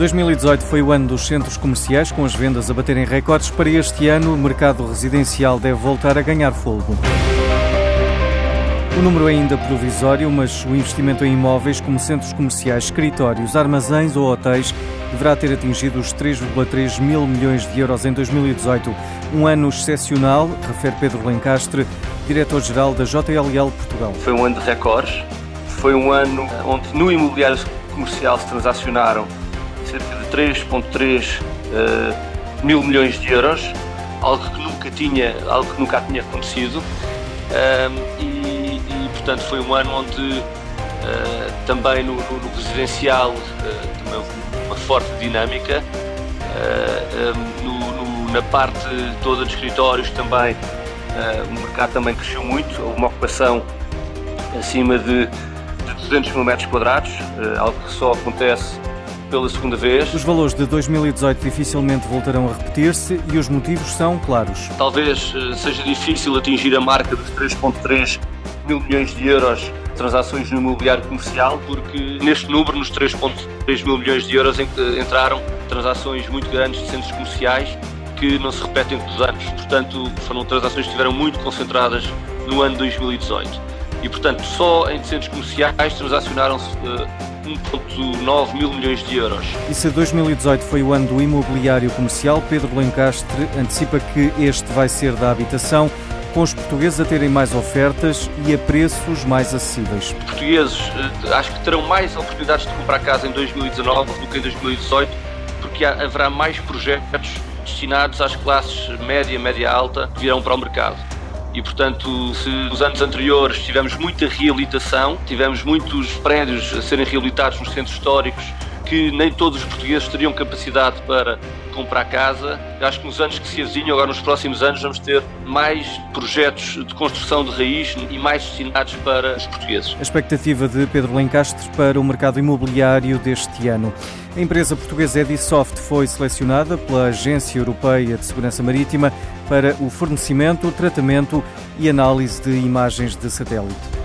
2018 foi o ano dos centros comerciais, com as vendas a baterem recordes. Para este ano, o mercado residencial deve voltar a ganhar fogo. O número é ainda provisório, mas o investimento em imóveis como centros comerciais, escritórios, armazéns ou hotéis deverá ter atingido os 3,3 mil milhões de euros em 2018. Um ano excepcional, refere Pedro Lencastre, diretor-geral da JLL Portugal. Foi um ano de recordes, foi um ano onde no imobiliário comercial se transacionaram cerca de 3,3 uh, mil milhões de euros, algo que nunca tinha, algo que nunca tinha acontecido. e, e, portanto foi um ano onde uh, também no, no, no residencial uh, uma forte dinâmica. Uh, no, no, na parte toda de escritórios também o mercado também cresceu muito, houve uma ocupação acima de, de 200 mil metros quadrados, algo que só acontece pela segunda vez. Os valores de 2018 dificilmente voltarão a repetir-se e os motivos são claros. Talvez seja difícil atingir a marca dos 3,3 mil milhões de euros de transações no imobiliário comercial, porque neste número, nos 3,3 mil milhões de euros, entraram transações muito grandes de centros comerciais que não se repetem todos os anos. Portanto, foram transações que estiveram muito concentradas no ano 2018. E, portanto, só em centros comerciais transacionaram-se eh, 1,9 mil milhões de euros. E se 2018 foi o ano do imobiliário comercial, Pedro Lencastre antecipa que este vai ser da habitação com os portugueses a terem mais ofertas e a preços mais acessíveis. Os portugueses eh, acho que terão mais oportunidades de comprar casa em 2019 do que em 2018, porque haverá mais projetos destinados às classes média, média alta que virão para o mercado. E, portanto, se nos anos anteriores tivemos muita reabilitação, tivemos muitos prédios a serem reabilitados nos centros históricos, que nem todos os portugueses teriam capacidade para comprar casa. Acho que nos anos que se avizinham, agora nos próximos anos, vamos ter mais projetos de construção de raiz e mais destinados para os portugueses. A expectativa de Pedro Lencastre para o mercado imobiliário deste ano. A empresa portuguesa Edisoft foi selecionada pela Agência Europeia de Segurança Marítima para o fornecimento, tratamento e análise de imagens de satélite.